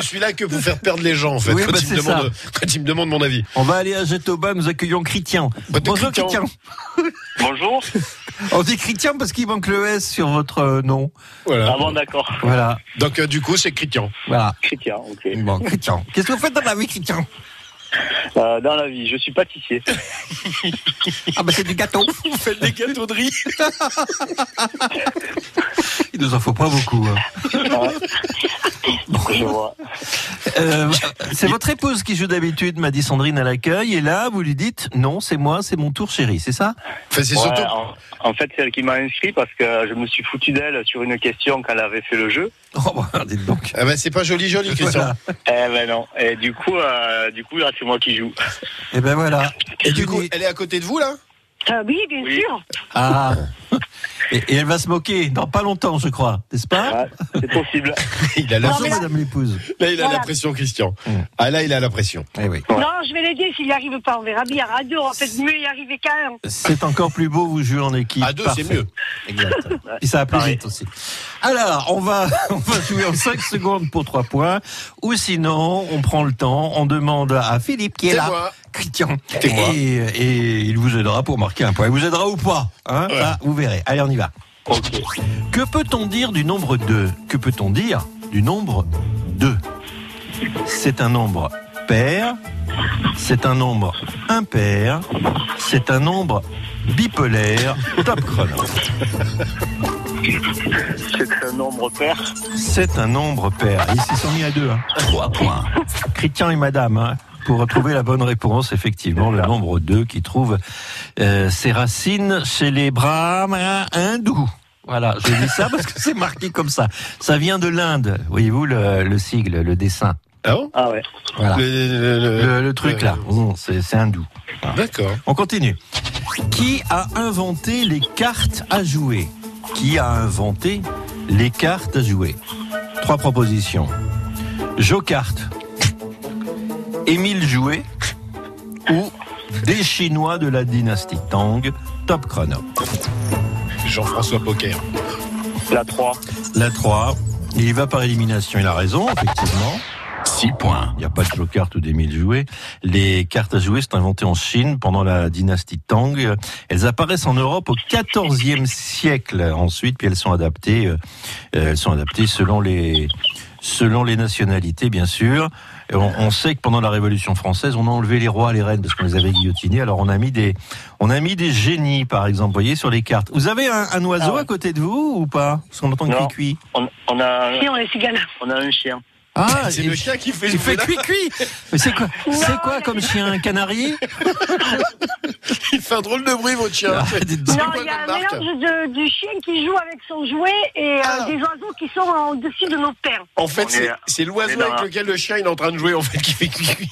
je suis là que pour faire perdre les gens, en fait, Oui, quand, bah, ils me demandent, quand ils me demandent mon avis. On va aller à Jetoba, nous accueillons Chrétien. Bonjour Chrétien. Chrétien. Bonjour. On dit Chrétien parce qu'il manque le S sur votre euh, nom. Voilà. Ah bon, d'accord. Voilà, Donc, euh, du coup, c'est Chrétien. voilà. Chrétien, ok. Bon, Chrétien. Qu'est-ce que vous faites dans la vie, Chrétien Euh, dans la vie, je suis pâtissier. Ah bah c'est du gâteau. Vous faites des gâteaux de riz. Il nous en faut pas beaucoup. hein. Je vois. Euh, c'est votre épouse qui joue d'habitude, m'a dit Sandrine à l'accueil, et là vous lui dites non, c'est moi, c'est mon tour, chérie, c'est ça? Enfin, c'est Ouais, surtout. en, en fait, c'est elle qui m'a inscrit parce que je me suis foutu d'elle sur une question quand elle avait fait le jeu. Oh bah, dites donc. Ah bah, c'est pas joli, joli, Christian. Voilà. Eh ben non. Et du coup, euh, du coup, là, c'est moi qui joue. Et ben voilà. Et du coup, elle est à côté de vous, là? Ah oui, bien sûr. Ah. Et, et elle va se moquer dans pas longtemps, je crois, n'est-ce pas? C'est possible. Il a la, Bonjour, madame l'épouse. là, il a la Voilà. pression, Christian. Ah, là, il a la pression. Eh oui. Non, je vais l'aider s'il n'y arrive pas. On verra bien. À deux, on va peut-être mieux y arriver qu'à un. C'est encore plus beau, vous jouez en équipe. À deux, c'est mieux. Exact. Et ça va plus vite aussi. Alors, on va, on va jouer en 5 secondes pour 3 points. Ou sinon, on prend le temps, on demande à Philippe qui est, là. moi. Christian. Et, et il vous aidera pour marquer un point. Il vous aidera ou pas hein Ouais. Vous verrez. Allez, on y va. Ok. Que peut-on dire du nombre 2 Que peut-on dire du nombre 2 C'est un nombre pair, c'est un nombre impair, c'est un nombre bipolaire. Top chrono. C'est un nombre pair. C'est un nombre pair. Ils s'y sont mis à deux. Hein. 3 points. Chrétien et madame. hein, pour retrouver la bonne réponse, effectivement, le nombre 2 qui trouve euh, ses racines chez les Brahmains hindous. Voilà, je dis ça parce que c'est marqué comme ça. Ça vient de l'Inde, voyez-vous le, le sigle, le dessin? Ah bon? Ah ouais. Voilà. Le, le- le- Le, le truc là, c'est hindou. D'accord. On continue. Qui a inventé les cartes à jouer? Qui a inventé les cartes à jouer? Trois propositions. Jocarte, Émile Jouet ou des Chinois de la dynastie Tang. Top chrono. Jean-François Poker. La 3. La 3. Il y va par élimination, il a raison, effectivement. 6 points. Il n'y a pas de jocarte ou d'Émile Jouet. Les cartes à jouer sont inventées en Chine pendant la dynastie Tang. Elles apparaissent en Europe au XIVe siècle ensuite, puis elles sont adaptées, euh, elles sont adaptées selon les selon les nationalités, bien sûr. On, on sait que pendant la Révolution française, on a enlevé les rois, les reines, parce qu'on les avait guillotinés. Alors on a mis des, on a mis des génies, par exemple, vous voyez, sur les cartes. Vous avez un, un oiseau Ah ouais. à côté de vous ou pas? Parce qu'on entend Non. cuit On, on a, Si, on est on a un chien. Ah, c'est et- le chien qui fait il fait bruit, là. cuit-cuit Mais c'est quoi, c'est quoi comme chien Un canari Il fait un drôle de bruit, votre chien. Ah. Non, il y a un marque mélange de, du chien qui joue avec son jouet et euh, Ah. des oiseaux qui sont au-dessus de nos pères. En fait, c'est c'est l'oiseau avec lequel le chien il est en train de jouer, en fait, qui fait cuit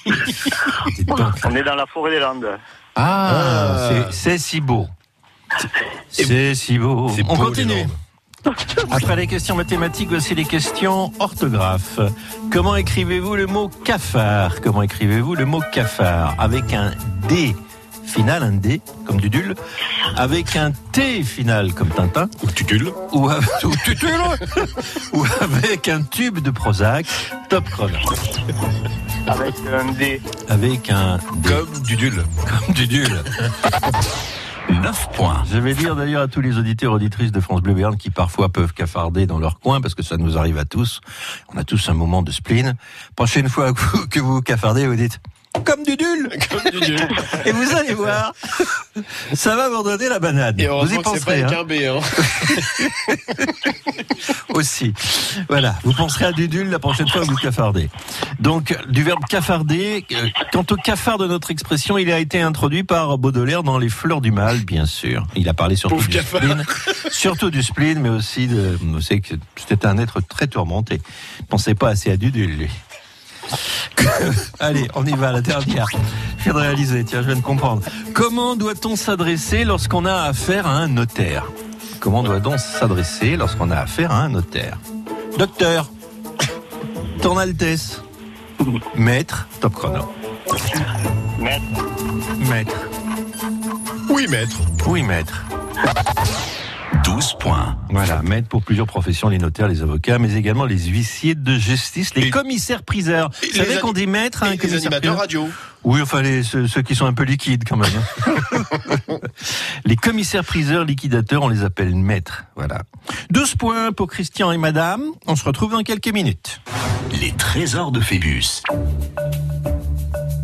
Dites donc. On est dans la forêt des Landes. Ah, Ah. c'est- c'est si beau. C'est si beau. C'est On beau, continue. Après les questions mathématiques, voici les questions orthographe. Comment écrivez-vous le mot cafard? Comment écrivez-vous le mot cafard? Avec un D final, un D comme Dudule, avec un T final comme Tintin, Ou tutule. ou, a- ou Tutule, ou avec un tube de Prozac, top chrono. Avec un D. Avec un D Comme Dudule. comme Dudule. 9 points. Je vais dire d'ailleurs à tous les auditeurs et auditrices de France Bleu Béarn qui parfois peuvent cafarder dans leur coin parce que ça nous arrive à tous. On a tous un moment de spleen. Prochaine fois que vous, que vous cafardez, vous dites comme du dul Comme et vous allez voir, ça va vous redonner la banane. Et Vous y pas penserez avec hein, B, hein. aussi. Voilà, vous penserez à du dul la prochaine fois que vous cafardez. Donc du verbe cafarder. euh, Quant au cafard de notre expression, il a été introduit par Baudelaire dans Les Fleurs du Mal, bien sûr. Il a parlé surtout Pauvre du cafard. spleen, surtout du spleen, mais aussi de. Vous savez que c'était un être très tourmenté. Pensez pas assez à Dudul, lui. Allez, on y va, la dernière. viens de réaliser, tiens, je viens de comprendre. Comment doit-on s'adresser lorsqu'on a affaire à un notaire? Comment doit-on s'adresser lorsqu'on a affaire à un notaire? Docteur, Ton Altesse, Maître, top chrono. Maître. Maître. Oui, maître. Oui, maître. 12 points. Voilà, maître pour plusieurs professions, les notaires, les avocats, mais également les huissiers de justice, les commissaires-priseurs. Vous les savez qu'on dit maître à un les commissaire animateurs radio. Oui, enfin, les, ceux, ceux qui sont un peu liquides quand même. hein. les commissaires-priseurs, liquidateurs, on les appelle maîtres. Voilà. 12 points pour Christian et madame. On se retrouve dans quelques minutes. Les trésors de Phébus.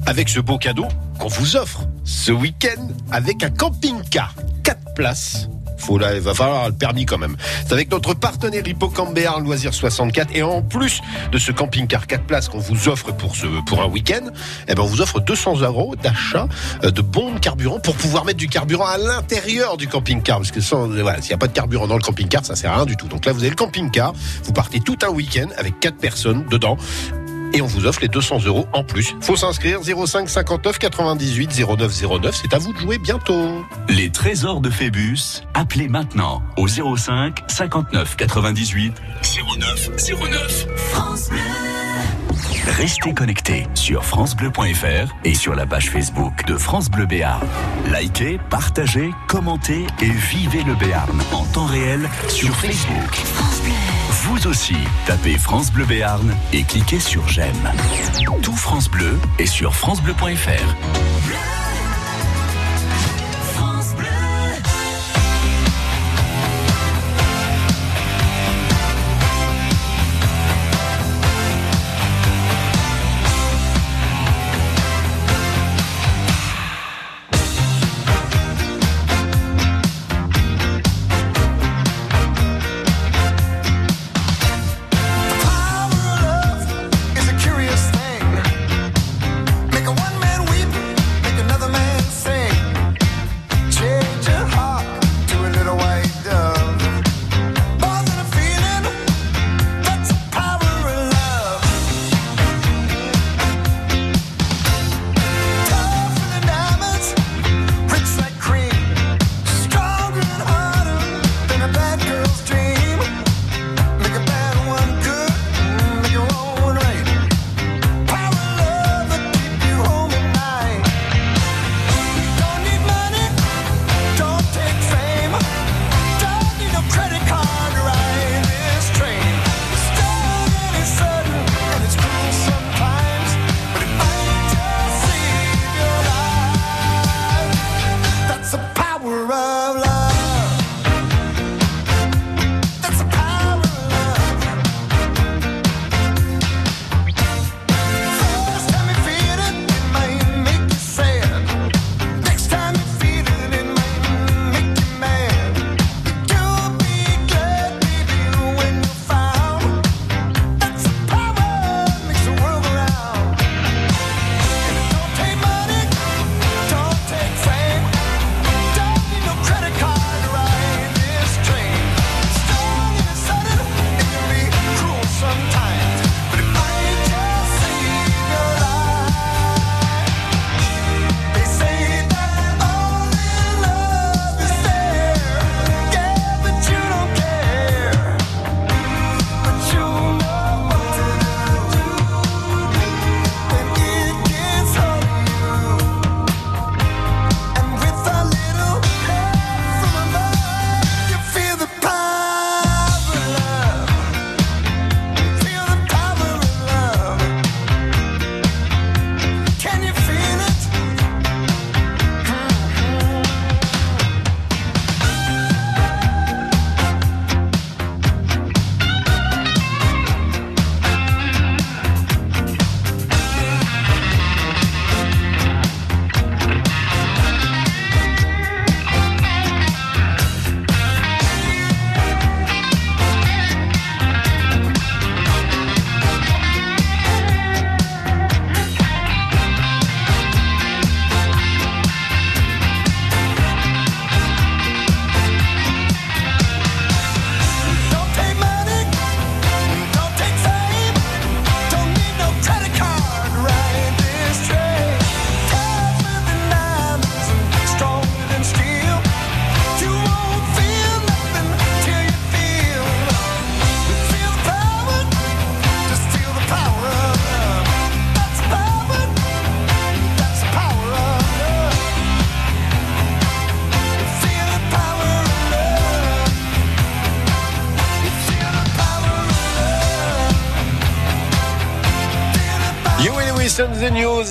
Avec ce beau cadeau qu'on vous offre ce week-end avec un camping-car. 4 places. Faut là, il va falloir le permis quand même. C'est avec notre partenaire Hippocampe Béarn Loisirs 64 et en plus de ce camping-car 4 places qu'on vous offre pour ce pour un week-end, eh ben on vous offre 200 euros d'achat euh, de bons de carburant pour pouvoir mettre du carburant à l'intérieur du camping-car parce que sans voilà, s'il n'y a pas de carburant dans le camping-car, ça sert à rien du tout. Donc là vous avez le camping-car, vous partez tout un week-end avec 4 personnes dedans et on vous offre les 200 euros en plus. Faut s'inscrire 05 59 98 09 09. C'est à vous de jouer bientôt. Les trésors de Phébus. Appelez maintenant au 05 59 98 09 09. France Bleu. Restez connectés sur francebleu.fr et sur la page Facebook de France Bleu Béarn. Likez, partagez, commentez et vivez le Béarn en temps réel sur Facebook. Vous aussi, tapez France Bleu Béarn et cliquez sur j'aime. Tout France Bleu est sur francebleu.fr.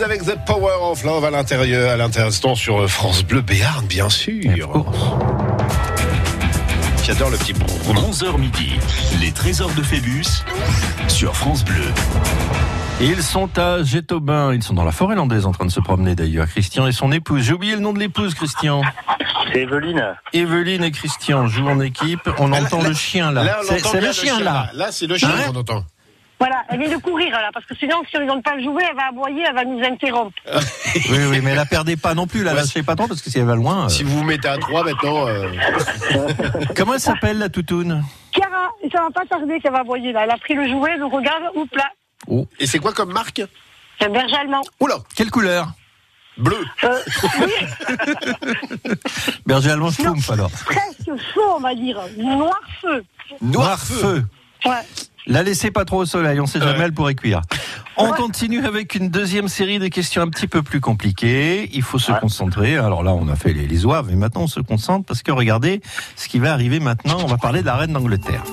avec The Power of Love à l'intérieur, à l'instant sur France Bleu Béarn, bien sûr. J'adore le petit 11h midi, les trésors de Phébus sur France Bleu. Ils sont à Gétobin, ils sont dans la forêt landaise en train de se promener d'ailleurs. Christian et son épouse. J'ai oublié le nom de l'épouse, Christian. C'est Evelyne. Evelyne et Christian jouent en équipe. On entend le chien là. Là, on C'est le chien là. Là, c'est le chien Hein qu'on entend. Voilà, elle vient de courir là, parce que sinon, si on ne donne pas le jouet, elle va aboyer, elle va nous interrompre. Oui, oui, mais la perdez pas non plus, la lâchez pas trop parce que si elle va loin. euh. Si vous vous mettez à 3 maintenant. euh, Comment elle s'appelle la toutoune? Chiara, et ça va pas tarder qu'elle va aboyer là. Elle a pris le jouet, le regarde, oups là. Et c'est quoi comme marque? C'est un berger allemand. Oula Quelle couleur? Bleu. Euh, oui, Berger allemand Schtroumpf alors. presque feu, on va dire. Noir feu. Noir feu. Ouais. La laissez pas trop au soleil, on sait jamais, elle pourrait cuire. On continue avec une deuxième série de questions un petit peu plus compliquées. Il faut se concentrer. Alors là, on a fait les, les oives, et maintenant on se concentre parce que regardez ce qui va arriver maintenant. On va parler de la reine d'Angleterre.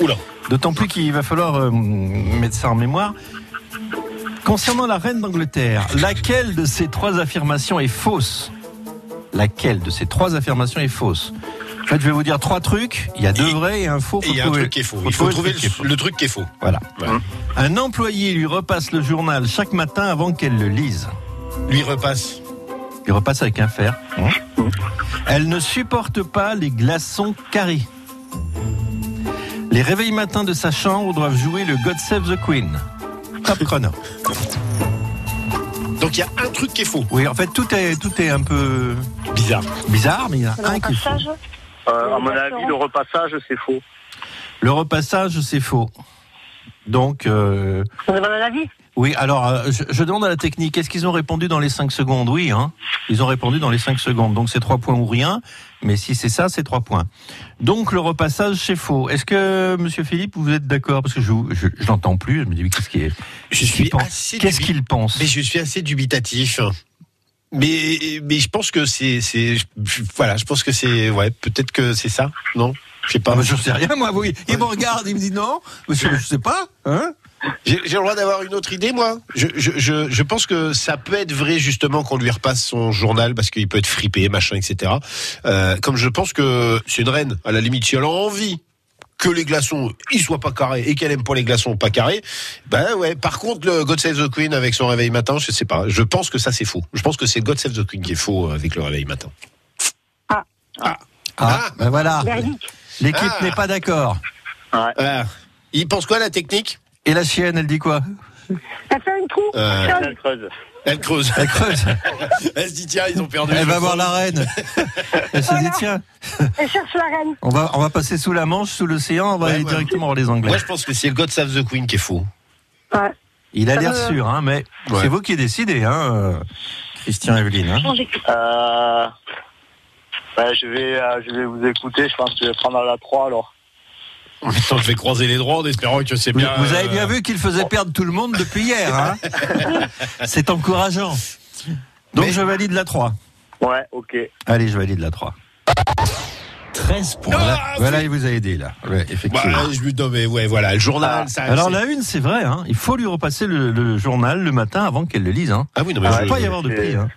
Oula. D'autant plus qu'il va falloir euh, mettre ça en mémoire. Concernant la reine d'Angleterre, laquelle de ces trois affirmations est fausse? Laquelle de ces trois affirmations est fausse? En fait, je vais vous dire trois trucs. Il y a deux vrais et un faux. Il y a un trouver- truc qui est faux. Il faut trouver le truc qui est le, le truc qui est faux. voilà. Un employé lui repasse le journal chaque matin avant qu'elle le lise. Lui repasse. Il repasse avec un fer. hein. Elle ne supporte pas les glaçons carrés. Les réveils matins de sa chambre doivent jouer le God Save the Queen. Top chrono. Donc il y a un truc qui est faux. Oui, en fait, tout est, tout est un peu bizarre. Bizarre, mais il y a un qui est faux. Euh, à mon avis, le repassage, c'est faux. Le repassage, c'est faux. Donc, euh, On demande un avis? oui, alors, euh, je, je demande à la technique, est-ce qu'ils ont répondu dans les 5 secondes? Oui, hein Ils ont répondu dans les 5 secondes. Donc, c'est 3 points ou rien. Mais si c'est ça, c'est 3 points. Donc, le repassage, c'est faux. Est-ce que, monsieur Philippe, vous êtes d'accord? Parce que je, je, je l'entends plus. Je me dis, qu'est-ce qui est. Je suis Qu'est-ce dubi- qu'il pense? Mais je suis assez dubitatif. Mais, mais je pense que c'est, c'est, voilà, je pense que c'est, ouais, peut-être que c'est ça, non? Je sais pas. Ah, je sais rien, moi, oui. Il me regarde, il me dit non. Mais Je, sais pas, hein? J'ai j'ai le droit d'avoir une autre idée, moi. Je, je, je, je pense que ça peut être vrai justement qu'on lui repasse son journal parce qu'il peut être fripé, machin, etc. Euh, comme je pense que c'est une reine, à la limite, si elle a envie que les glaçons ils soient pas carrés et qu'elle aime pas les glaçons pas carrés, ben ouais. Par contre, le God Save the Queen avec son réveil matin, je sais pas. Je pense que ça c'est faux. Je pense que c'est God Save the Queen qui est faux euh, avec le réveil matin. Ah. Ah. Ah, ben voilà. L'équipe Ah. n'est pas d'accord. Ah. Il pense quoi la technique? Et la chienne, elle dit quoi? Elle fait un trou. Euh. Elle creuse. Elle creuse. Elle creuse. Elle se dit tiens, ils ont perdu. Elle va voir la reine. Elle se dit tiens, Elle cherche la reine. on va, on va passer sous la Manche, sous l'océan, on va Ouais, aller ouais. directement voir les Anglais. Moi, je pense que c'est le God Save the Queen qui est faux. Ouais. Il a l'air sûr, hein, mais Ouais. c'est vous qui décidez, hein, euh, Christian Evelyne. Hein. Euh, bah, je, vais, euh, je vais vous écouter. Je pense que je vais prendre la 3 alors. Attends, je vais croiser les droits en espérant que c'est bien. vous avez euh, bien vu qu'il faisait perdre tout le monde depuis hier. Hein c'est encourageant. Donc Mais- je valide la 3. Ouais, ok. Allez, je valide la 3. 13 points. Voilà, Ah, voilà, il vous a aidé là. Ouais, Bah, effectivement. je lui non, mais ouais, voilà, le journal. ça, Alors la une, c'est vrai, hein, il faut lui repasser le, le journal le matin avant qu'elle le lise. Hein. Ah oui, non, mais Il ne je- peut pas y avoir de prix. Hein.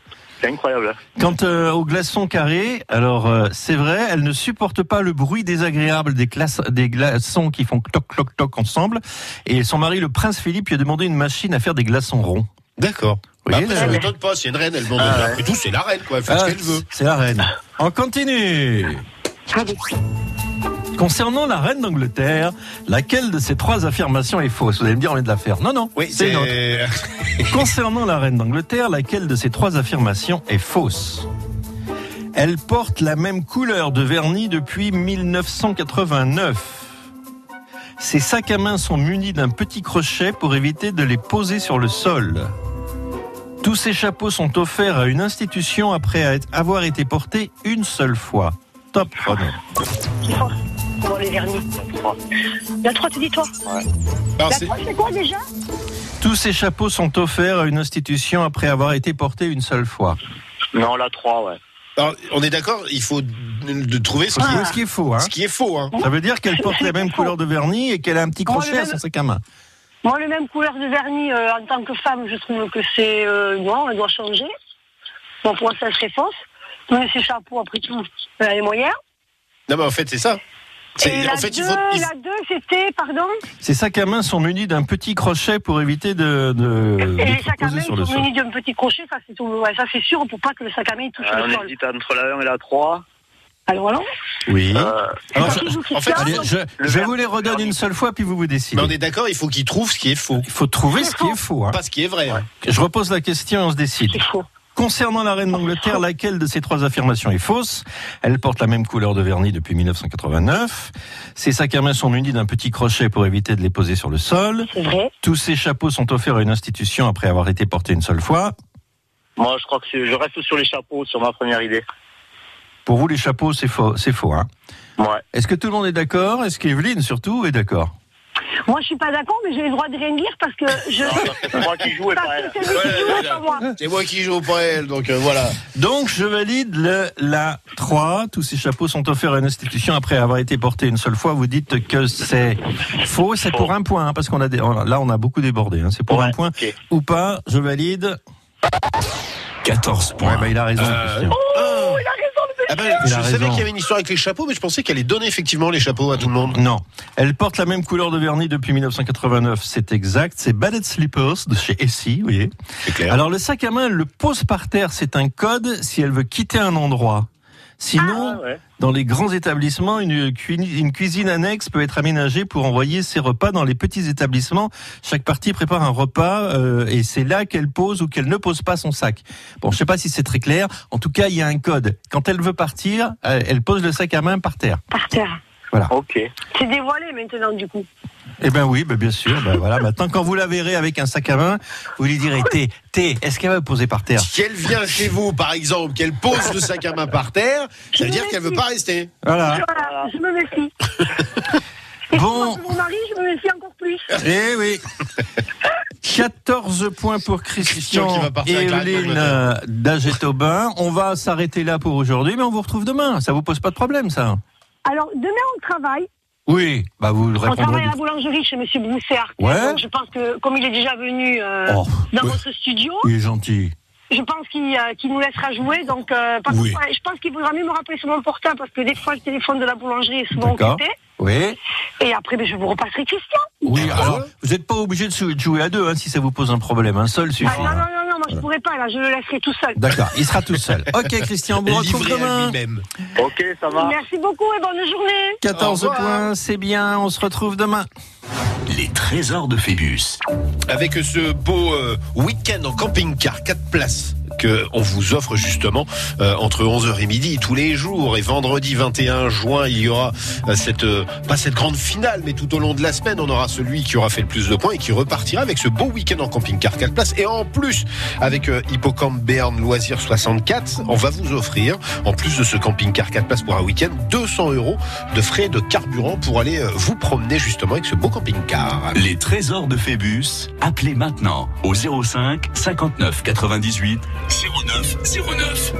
C'est incroyable. Quant euh, aux glaçons carrés, alors euh, c'est vrai, elle ne supporte pas le bruit désagréable des, des glaçons qui font toc toc toc ensemble. Et son mari, le prince Philippe, lui a demandé une machine à faire des glaçons ronds. D'accord. Bah, voyez, après, là, ça m'étonne pas, c'est une reine, elle demande. Ah, ouais. Après tout, c'est la reine, quoi. Elle fait ce Ah, qu'elle veut. C'est la reine. On continue. Allez. Concernant la reine d'Angleterre, laquelle de ces trois affirmations est fausse? Vous allez me dire, on vient de la faire. Non, non, Oui, c'est une autre. c'est. Concernant la reine d'Angleterre, laquelle de ces trois affirmations est fausse? Elle porte la même couleur de vernis depuis 1989. Ses sacs à main sont munis d'un petit crochet pour éviter de les poser sur le sol. Tous ces chapeaux sont offerts à une institution après avoir été portés une seule fois. Top chrono. C'est fort. Comment les vernis La 3, tu dis toi Alors, La c'est- 3, c'est quoi déjà Tous ces chapeaux sont offerts à une institution après avoir été portés une seule fois. Non, la 3, ouais. alors, on est d'accord, il faut de trouver ce qui, Ce qui est faux, hein ce qui est faux. Hein. Ça veut dire qu'elle porte la même couleur de vernis et qu'elle a un petit crochet le à son sac à main. Moi, le même couleur de vernis, euh, en tant que femme, je trouve que c'est. Euh, non, elle doit changer. Bon, pour moi, ça serait fausse. Mais ces chapeaux, après tout, elle a les moyens. Non, mais en fait, c'est ça. C'est- Et la en fait, il 2, faut. la 2, c'était, pardon Ces sacs à main sont munis d'un petit crochet pour éviter de, de, Et les sacs à main, sont munis d'un petit crochet, ça c'est. Ouais, ça c'est sûr, pour pas que le sac à main touche Euh, le on sol. hésite entre la 1 et la 3. Alors alors Oui. Euh, Alors, C'est je, en fait, allez, je, je vous les redonne une seule fois, puis vous vous décidez. Mais on est d'accord, il faut qu'il trouve ce qui est faux. Il faut trouver ce qui est faux. hein. Pas ce qui est vrai. hein. Je repose la question et on se décide. C'est faux. Concernant la reine d'Angleterre, laquelle de ces trois affirmations est fausse? Elle porte la même couleur de vernis depuis 1989. Ses sacs à main sont munis d'un petit crochet pour éviter de les poser sur le sol. C'est vrai. Tous ces chapeaux sont offerts à une institution après avoir été portés une seule fois. Moi, je crois que c'est- je reste sur les chapeaux, sur ma première idée. Pour vous, les chapeaux, c'est faux. C'est faux. Hein Ouais. Est-ce que tout le monde est d'accord? Est-ce qu'Evelyne, surtout, est d'accord? Moi je suis pas d'accord, mais j'ai le droit de rien dire parce que je. C'est moi qui joue et pas elle. c'est pas moi. Qui joue pour elle, donc euh, voilà. Donc, je valide le, la 3. Tous ces chapeaux sont offerts à une institution après avoir été portés une seule fois. Vous dites que c'est faux. C'est pour un point, hein, parce qu'on a des, là, on a beaucoup débordé. hein. C'est pour Ouais, un point ou pas. Je valide. 14 Ouais, points. bah, il a raison. Euh, Christian. Oh, il a raison, le Ah ben, je savais qu'il y avait une histoire avec les chapeaux, mais je pensais qu'elle allait donner effectivement les chapeaux à tout le monde. Non. Elle porte la même couleur de vernis depuis 1989. C'est exact. C'est Ballet Slippers de chez Essie, vous voyez. C'est clair. Alors, le sac à main, elle le pose par terre. C'est un code si elle veut quitter un endroit. Sinon, Ah, ouais. Dans les grands établissements, une cuisine annexe peut être aménagée pour envoyer ses repas. Dans les petits établissements, chaque partie prépare un repas euh, et c'est là qu'elle pose ou qu'elle ne pose pas son sac. Bon, je sais pas si c'est très clair. En tout cas, il y a un code. Quand elle veut partir, euh, elle pose le sac à main par terre. Par terre. Voilà. Ok. C'est dévoilé maintenant du coup. Eh ben oui, ben bien sûr. Ben voilà. Maintenant, quand vous la verrez avec un sac à main, vous lui direz T, T, est-ce qu'elle va poser par terre? Si elle vient chez vous, par exemple, qu'elle pose le sac à main par terre, ça veut dire qu'elle veut pas rester. Voilà. Voilà, je me méfie. Et Bon. pour mon mari, je me méfie encore plus. Eh oui 14 points pour Christian Christian et euh, d'Aget-Aubin. On va s'arrêter là pour aujourd'hui, mais on vous retrouve demain. Ça vous pose pas de problème, ça? Alors, demain, on travaille. Oui, bah vous le On répondrez. travaille à la boulangerie chez Monsieur Broussard. Ouais. Donc, je pense que, comme il est déjà venu euh, Oh, dans ouais. votre studio, Il est gentil. je pense qu'il euh, nous laissera jouer. Donc, euh, Oui. je pense qu'il faudra mieux me rappeler sur mon portable parce que des fois, le téléphone de la boulangerie est souvent occupé. Oui. Et après, ben, je vous repasserai Christian. Oui, alors, vous n'êtes pas obligé de jouer à deux hein, si ça vous pose un problème. Un seul suffit. Ah, non, hein. non, non, non, moi, je pourrais pas, là, je le laisserai tout seul. D'accord, il sera tout seul. Ok, Christian, on vous retrouve demain. lui-même. Ok, ça va. Merci beaucoup et bonne journée. 14 Au revoir. points, c'est bien. On se retrouve demain. Les trésors de Phébus. Avec ce beau euh, week-end en camping-car, 4 places que on vous offre justement euh, entre 11h et midi tous les jours et vendredi 21 juin il y aura euh, cette euh, pas cette grande finale mais tout au long de la semaine on aura celui qui aura fait le plus de points et qui repartira avec ce beau week-end en camping-car 4 places et en plus avec Hippocampe Berne Loisirs 64 on va vous offrir en plus de ce camping-car 4 places pour un week-end 200 euros de frais de carburant pour aller vous promener justement avec ce beau camping-car Les trésors de Phébus. Appelez maintenant au 05 59 98 09 09.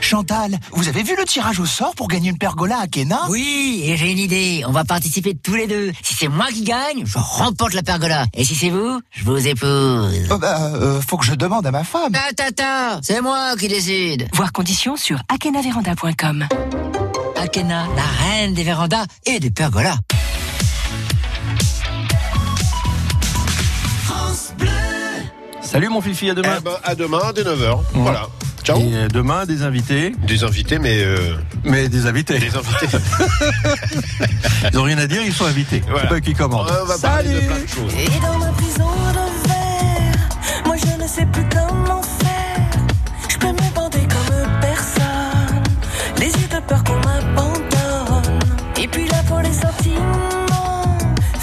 Chantal, vous avez vu le tirage au sort pour gagner une pergola à Kena? Oui, et j'ai une idée. On va participer tous les deux. Si c'est moi qui gagne, je remporte la pergola. Et si c'est vous, je vous épouse. Oh bah, euh, faut que je demande à ma femme. Attends, attends, c'est moi qui décide. Voir conditions sur akenaveranda.com. Akena, la reine des vérandas et des pergolas. Salut mon fifi, à demain. Eh ben, à demain dès 9h voilà ciao Et euh, demain, des invités. Des invités, mais. euh, Mais des invités. Des invités. Ils n'ont rien à dire, ils sont invités. Voilà. C'est pas eux qui commandent. On va parler de plein de choses. Et dans ma prison de verre, moi je ne sais plus comment faire. Je peux me bander comme personne, les yeux de peur qu'on m'abandonne. Et puis la pour les sentiments,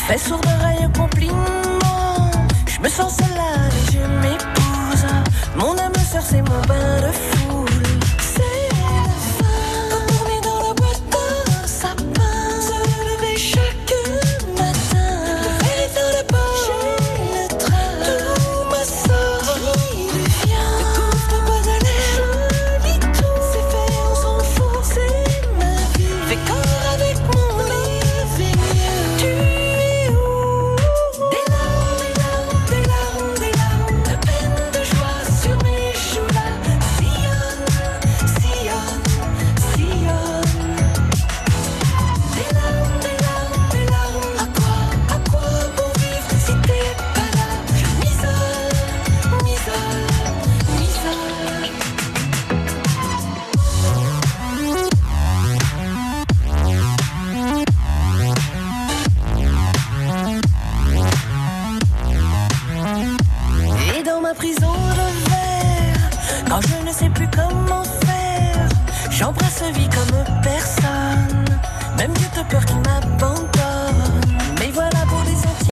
fait sourd d'oreille au compliment. Je me sens seule butterfly.